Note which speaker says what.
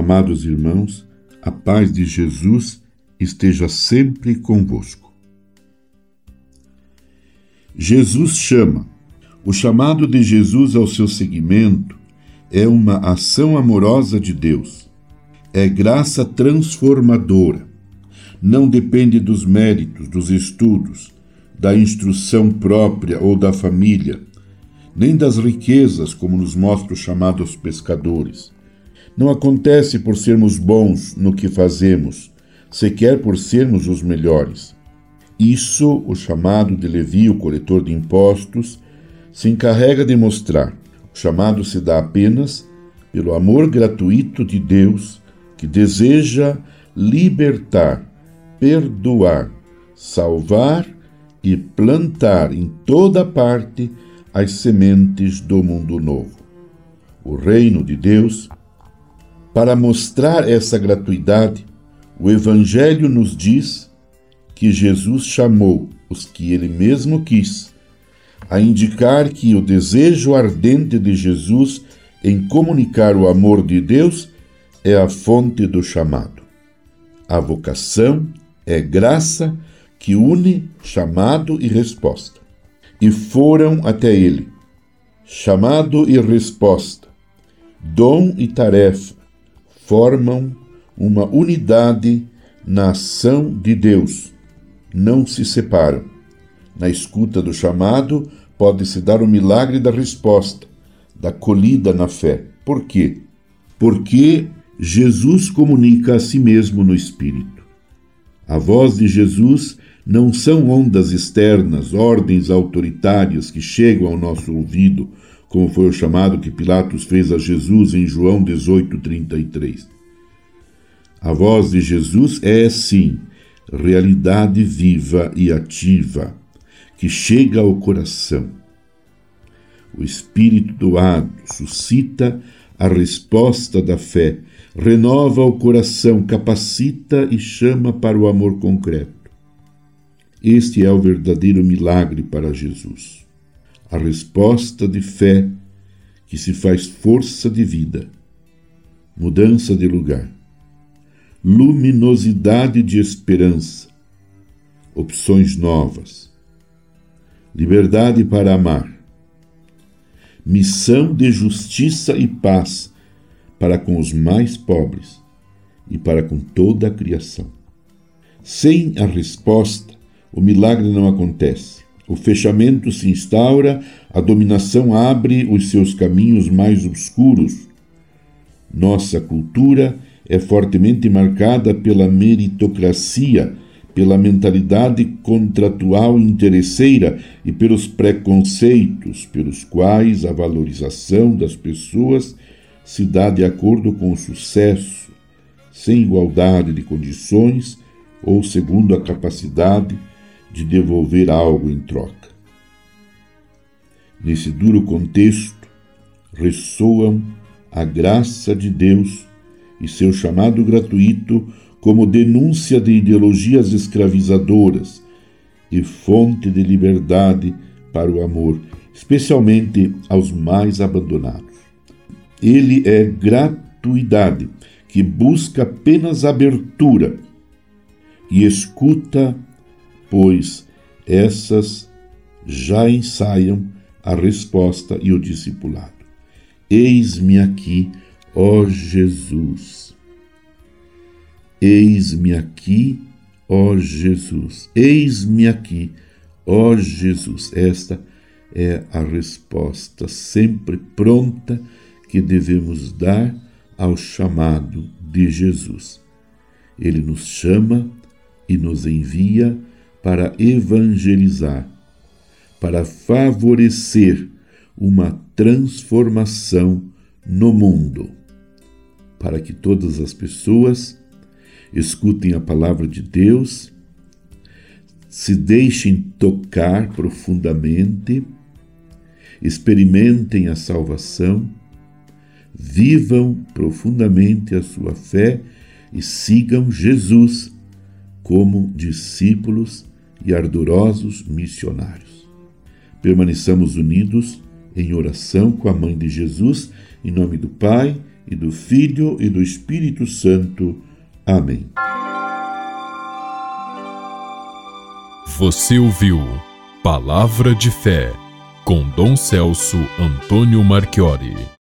Speaker 1: Amados irmãos, a paz de Jesus esteja sempre convosco. Jesus chama. O chamado de Jesus ao seu seguimento é uma ação amorosa de Deus. É graça transformadora. Não depende dos méritos, dos estudos, da instrução própria ou da família, nem das riquezas, como nos mostra o chamado aos pescadores não acontece por sermos bons no que fazemos, sequer por sermos os melhores. Isso o chamado de Levi, o coletor de impostos, se encarrega de mostrar. O chamado se dá apenas pelo amor gratuito de Deus que deseja libertar, perdoar, salvar e plantar em toda parte as sementes do mundo novo. O reino de Deus para mostrar essa gratuidade, o Evangelho nos diz que Jesus chamou os que ele mesmo quis, a indicar que o desejo ardente de Jesus em comunicar o amor de Deus é a fonte do chamado. A vocação é graça que une chamado e resposta. E foram até ele, chamado e resposta, dom e tarefa, formam uma unidade na ação de Deus, não se separam. Na escuta do chamado, pode-se dar o milagre da resposta, da colhida na fé. Por quê? Porque Jesus comunica a si mesmo no Espírito. A voz de Jesus não são ondas externas, ordens autoritárias que chegam ao nosso ouvido, como foi o chamado que Pilatos fez a Jesus em João 18:33. A voz de Jesus é sim realidade viva e ativa que chega ao coração. O Espírito doado suscita a resposta da fé, renova o coração, capacita e chama para o amor concreto. Este é o verdadeiro milagre para Jesus a resposta de fé que se faz força de vida, mudança de lugar, luminosidade de esperança, opções novas, liberdade para amar, missão de justiça e paz para com os mais pobres e para com toda a criação. Sem a resposta, o milagre não acontece. O fechamento se instaura, a dominação abre os seus caminhos mais obscuros. Nossa cultura é fortemente marcada pela meritocracia, pela mentalidade contratual interesseira e pelos preconceitos pelos quais a valorização das pessoas se dá de acordo com o sucesso, sem igualdade de condições ou segundo a capacidade de devolver algo em troca. Nesse duro contexto, ressoam a graça de Deus e seu chamado gratuito como denúncia de ideologias escravizadoras e fonte de liberdade para o amor, especialmente aos mais abandonados. Ele é gratuidade que busca apenas abertura e escuta pois essas já ensaiam a resposta e o discipulado. Eis-me aqui, ó Jesus. Eis-me aqui, ó Jesus. Eis-me aqui, ó Jesus. Esta é a resposta sempre pronta que devemos dar ao chamado de Jesus. Ele nos chama e nos envia para evangelizar, para favorecer uma transformação no mundo, para que todas as pessoas escutem a palavra de Deus, se deixem tocar profundamente, experimentem a salvação, vivam profundamente a sua fé e sigam Jesus como discípulos e ardorosos missionários. Permaneçamos unidos em oração com a Mãe de Jesus, em nome do Pai e do Filho e do Espírito Santo. Amém.
Speaker 2: Você ouviu Palavra de Fé com Dom Celso Antônio Marchiori.